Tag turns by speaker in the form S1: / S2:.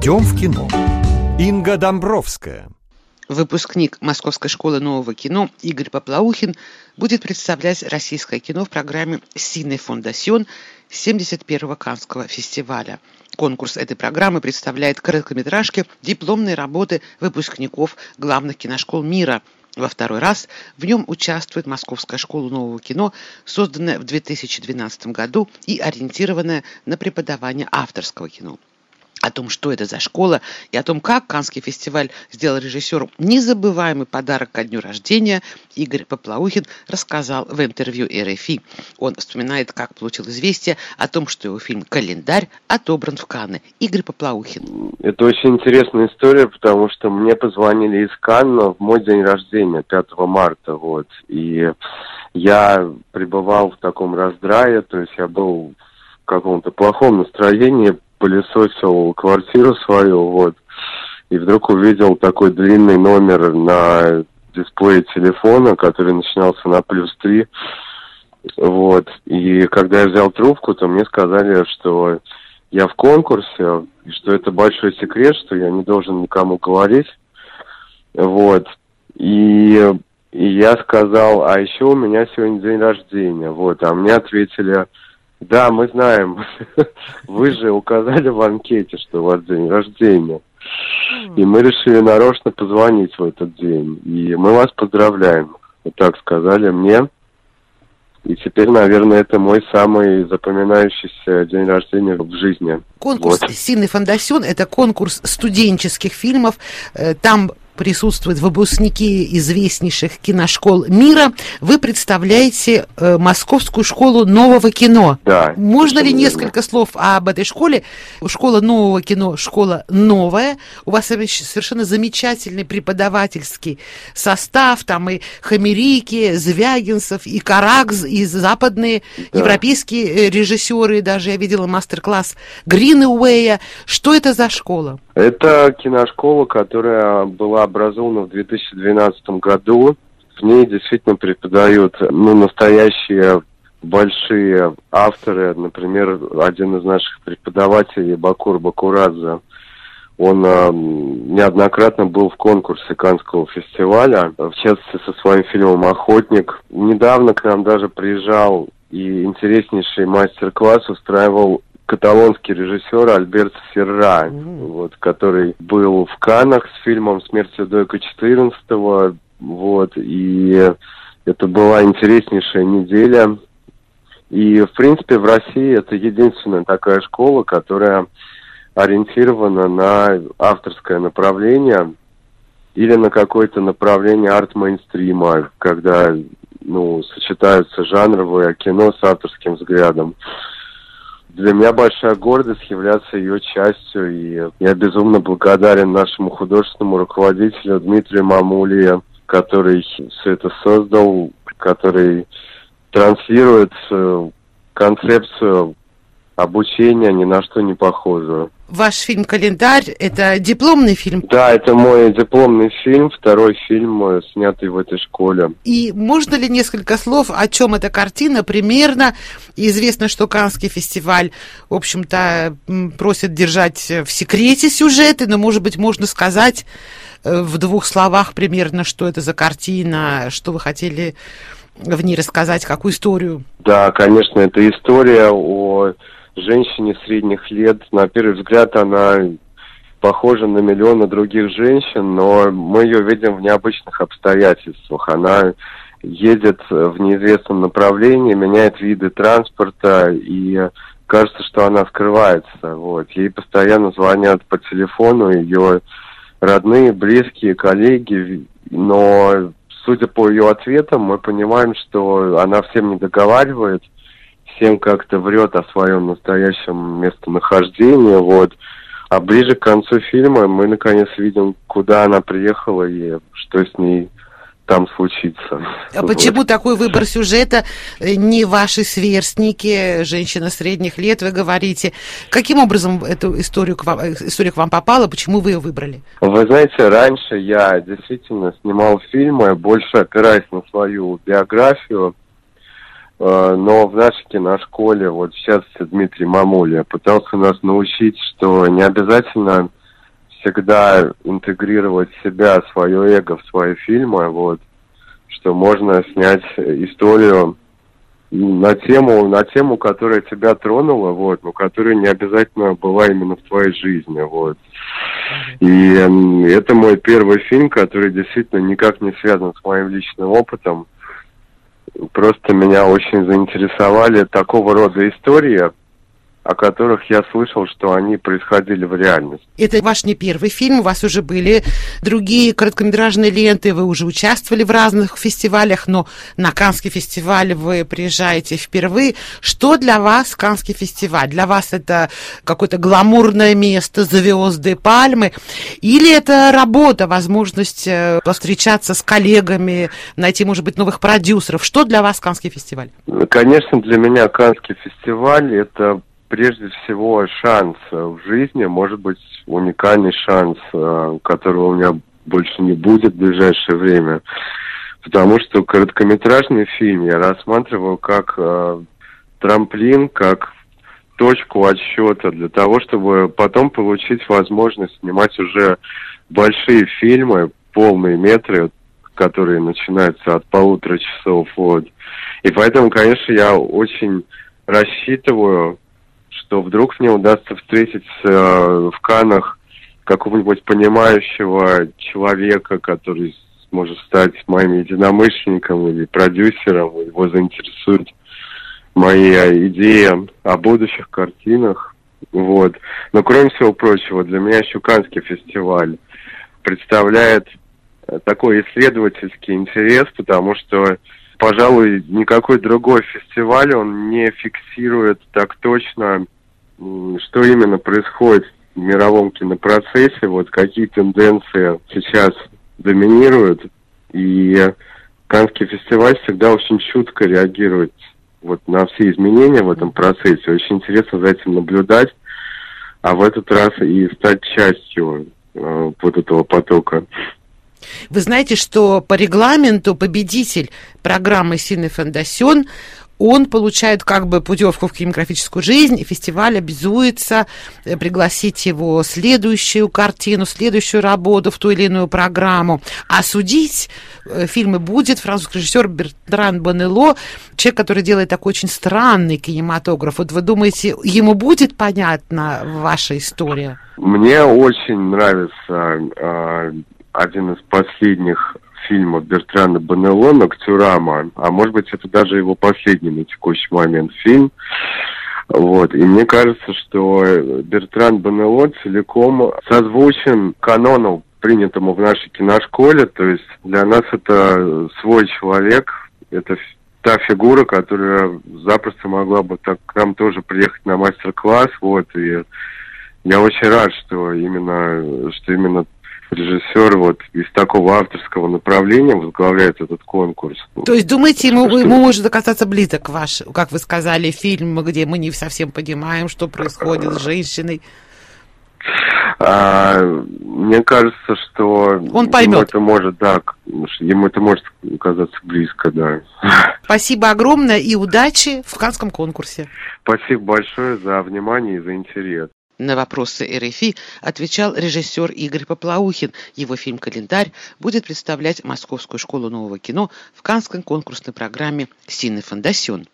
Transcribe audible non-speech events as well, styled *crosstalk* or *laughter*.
S1: Идем в кино. Инга Домбровская.
S2: Выпускник Московской школы нового кино Игорь Поплаухин будет представлять российское кино в программе «Синий фондасьон» 71-го Канского фестиваля. Конкурс этой программы представляет короткометражки, дипломные работы выпускников главных киношкол мира – во второй раз в нем участвует Московская школа нового кино, созданная в 2012 году и ориентированная на преподавание авторского кино о том, что это за школа, и о том, как Канский фестиваль сделал режиссеру незабываемый подарок ко дню рождения, Игорь Поплаухин рассказал в интервью РФИ. Он вспоминает, как получил известие о том, что его фильм «Календарь» отобран в Канны. Игорь Поплаухин.
S3: Это очень интересная история, потому что мне позвонили из Канна в мой день рождения, 5 марта, вот, и я пребывал в таком раздрае, то есть я был в каком-то плохом настроении, пылесосил квартиру свою, вот, и вдруг увидел такой длинный номер на дисплее телефона, который начинался на плюс три, вот, и когда я взял трубку, то мне сказали, что я в конкурсе, и что это большой секрет, что я не должен никому говорить, вот, и, и я сказал, а еще у меня сегодня день рождения, вот, а мне ответили, да, мы знаем. *laughs* Вы же указали в анкете, что у вас день рождения. И мы решили нарочно позвонить в этот день. И мы вас поздравляем. Вот так сказали мне. И теперь, наверное, это мой самый запоминающийся день рождения в жизни.
S2: Конкурс вот. «Сильный фондасион» – это конкурс студенческих фильмов. Э, там присутствуют выпускники известнейших киношкол мира. Вы представляете э, Московскую школу нового кино.
S3: Да.
S2: Можно ли несколько слов об этой школе? Школа нового кино, школа новая. У вас совершенно замечательный преподавательский состав. Там и Хамерики, Звягинцев, и Каракс, и западные да. европейские э, режиссеры. Даже я видела мастер-класс Гринуэя. Что это за школа?
S3: Это киношкола, которая была образована в 2012 году. В ней действительно преподают ну, настоящие большие авторы. Например, один из наших преподавателей, Бакур Бакурадзе, он э, неоднократно был в конкурсе Канского фестиваля, в частности со своим фильмом «Охотник». Недавно к нам даже приезжал и интереснейший мастер-класс устраивал каталонский режиссер Альберт Серра, mm-hmm. вот, который был в Канах с фильмом «Смерть Людовика XIV», вот, и это была интереснейшая неделя. И, в принципе, в России это единственная такая школа, которая ориентирована на авторское направление или на какое-то направление арт-мейнстрима, когда ну, сочетаются жанровое кино с авторским взглядом для меня большая гордость являться ее частью, и я безумно благодарен нашему художественному руководителю Дмитрию Мамуле, который все это создал, который транслирует э, концепцию обучения ни на что не похожую.
S2: Ваш фильм «Календарь» — это дипломный фильм?
S3: Да, это мой дипломный фильм, второй фильм, э, снятый в этой школе.
S2: И можно ли несколько слов, о чем эта картина примерно? Известно, что Каннский фестиваль, в общем-то, просит держать в секрете сюжеты, но, может быть, можно сказать э, в двух словах примерно, что это за картина, что вы хотели в ней рассказать, какую историю?
S3: Да, конечно, это история о женщине средних лет. На первый взгляд она похожа на миллионы других женщин, но мы ее видим в необычных обстоятельствах. Она едет в неизвестном направлении, меняет виды транспорта, и кажется, что она скрывается. Вот. Ей постоянно звонят по телефону ее родные, близкие, коллеги, но судя по ее ответам, мы понимаем, что она всем не договаривает – всем как-то врет о своем настоящем местонахождении, вот. А ближе к концу фильма мы наконец видим, куда она приехала и что с ней там случится.
S2: А вот. почему такой выбор сюжета? Не ваши сверстники, женщина средних лет, вы говорите. Каким образом эту историю к вам, история к вам попала? Почему вы ее выбрали?
S3: Вы знаете, раньше я действительно снимал фильмы, больше опираясь на свою биографию. Э, но в нашей киношколе, вот частности Дмитрий Мамуля, пытался нас научить, что не обязательно всегда интегрировать себя, свое эго в свои фильмы, вот, что можно снять историю на тему, на тему, которая тебя тронула, вот, но которая не обязательно была именно в твоей жизни, вот. И это мой первый фильм, который действительно никак не связан с моим личным опытом. Просто меня очень заинтересовали такого рода истории, о которых я слышал, что они происходили в реальности.
S2: Это ваш не первый фильм, у вас уже были другие короткометражные ленты, вы уже участвовали в разных фестивалях, но на Канский фестиваль вы приезжаете впервые. Что для вас Канский фестиваль? Для вас это какое-то гламурное место, звезды, пальмы? Или это работа, возможность э, встречаться с коллегами, найти, может быть, новых продюсеров? Что для вас Канский фестиваль?
S3: Конечно, для меня Канский фестиваль – это прежде всего шанс в жизни, может быть уникальный шанс, э, которого у меня больше не будет в ближайшее время. Потому что короткометражный фильм я рассматриваю как э, трамплин, как точку отсчета для того, чтобы потом получить возможность снимать уже большие фильмы, полные метры, которые начинаются от полутора часов. Вот. И поэтому, конечно, я очень рассчитываю что вдруг мне удастся встретить э, в Канах какого-нибудь понимающего человека, который сможет стать моим единомышленником или продюсером, его заинтересует мои идеи о будущих картинах. Вот. Но кроме всего прочего, для меня Щуканский фестиваль представляет э, такой исследовательский интерес, потому что пожалуй, никакой другой фестиваль, он не фиксирует так точно, что именно происходит в мировом кинопроцессе, вот какие тенденции сейчас доминируют. И Канский фестиваль всегда очень чутко реагирует вот на все изменения в этом процессе. Очень интересно за этим наблюдать, а в этот раз и стать частью э, вот этого потока.
S2: Вы знаете, что по регламенту победитель программы «Синий Фондасион» он получает как бы путевку в кинематографическую жизнь, и фестиваль обязуется э, пригласить его следующую картину, следующую работу в ту или иную программу. А судить э, фильмы будет французский режиссер Бертран Бонело, человек, который делает такой очень странный кинематограф. Вот вы думаете, ему будет понятна ваша история?
S3: Мне очень нравится э, один из последних фильмов Бертрана Банело «Ноктюрама», а может быть, это даже его последний на текущий момент фильм. Вот. И мне кажется, что Бертран Банело целиком созвучен канону, принятому в нашей киношколе. То есть для нас это свой человек, это та фигура, которая запросто могла бы так к нам тоже приехать на мастер-класс. Вот. И я очень рад, что именно, что именно режиссер вот из такого авторского направления возглавляет этот конкурс.
S2: То есть думаете, ему, что... ему может оказаться близок ваш, как вы сказали, фильм, где мы не совсем понимаем, что происходит с женщиной?
S3: А, мне кажется, что
S2: он поймет. Ему
S3: это может, да, ему это может казаться близко, да.
S2: Спасибо огромное и удачи в Канском конкурсе.
S3: Спасибо большое за внимание и за интерес.
S2: На вопросы РФИ отвечал режиссер Игорь Поплаухин. Его фильм «Календарь» будет представлять Московскую школу нового кино в Канской конкурсной программе «Синий фондасион».